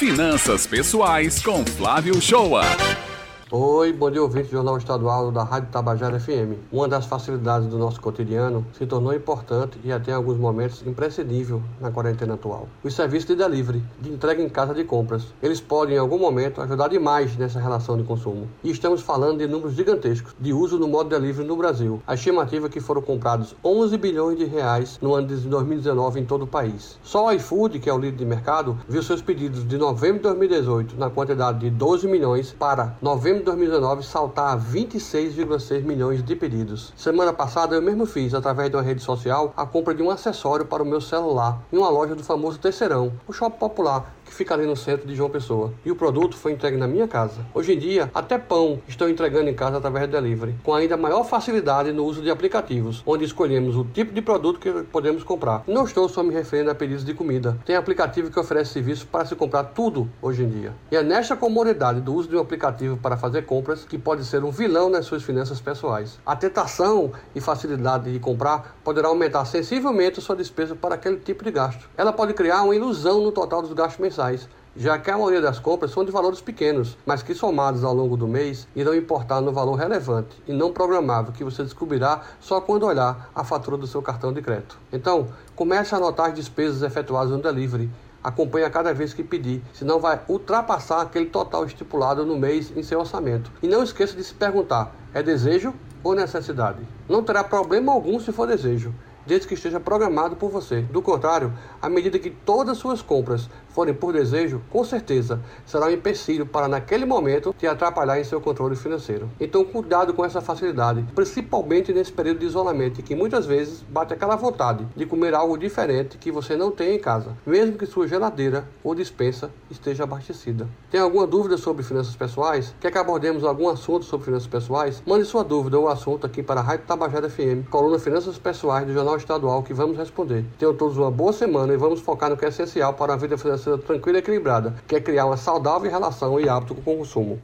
Finanças Pessoais com Flávio Shoa. Oi, bom dia ouvinte do Jornal Estadual da Rádio Tabajara FM. Uma das facilidades do nosso cotidiano se tornou importante e até em alguns momentos imprescindível na quarentena atual. Os serviços de delivery, de entrega em casa de compras. Eles podem em algum momento ajudar demais nessa relação de consumo. E estamos falando de números gigantescos de uso no modo delivery no Brasil. A estimativa é que foram comprados 11 bilhões de reais no ano de 2019 em todo o país. Só o iFood, que é o líder de mercado, viu seus pedidos de novembro de 2018 na quantidade de 12 milhões para novembro de 2019 saltar a 26,6 milhões de pedidos. Semana passada eu mesmo fiz, através de uma rede social, a compra de um acessório para o meu celular em uma loja do famoso Terceirão, o shopping popular que fica ali no centro de João Pessoa. E o produto foi entregue na minha casa. Hoje em dia, até pão estou entregando em casa através do delivery, com ainda maior facilidade no uso de aplicativos, onde escolhemos o tipo de produto que podemos comprar. Não estou só me referindo a pedidos de comida. Tem aplicativo que oferece serviço para se comprar tudo hoje em dia. E é nesta comodidade do uso de um aplicativo para fazer compras que pode ser um vilão nas suas finanças pessoais. A tentação e facilidade de comprar poderá aumentar sensivelmente sua despesa para aquele tipo de gasto. Ela pode criar uma ilusão no total dos gastos mensais, já que a maioria das compras são de valores pequenos, mas que somados ao longo do mês irão importar no valor relevante e não programável que você descobrirá só quando olhar a fatura do seu cartão de crédito. Então, comece a anotar as despesas efetuadas no delivery acompanhe a cada vez que pedir, senão vai ultrapassar aquele total estipulado no mês em seu orçamento. E não esqueça de se perguntar: é desejo ou necessidade? Não terá problema algum se for desejo desde que esteja programado por você. Do contrário, à medida que todas suas compras forem por desejo, com certeza será um empecilho para naquele momento te atrapalhar em seu controle financeiro. Então cuidado com essa facilidade, principalmente nesse período de isolamento, que muitas vezes bate aquela vontade de comer algo diferente que você não tem em casa, mesmo que sua geladeira ou dispensa esteja abastecida. Tem alguma dúvida sobre finanças pessoais? Quer que abordemos algum assunto sobre finanças pessoais? Mande sua dúvida ou assunto aqui para a Rádio Tabajara FM, coluna Finanças Pessoais do Jornal Estadual, que vamos responder. Tenham todos uma boa semana e vamos focar no que é essencial para a vida financeira tranquila e equilibrada, que é criar uma saudável relação e hábito com o consumo.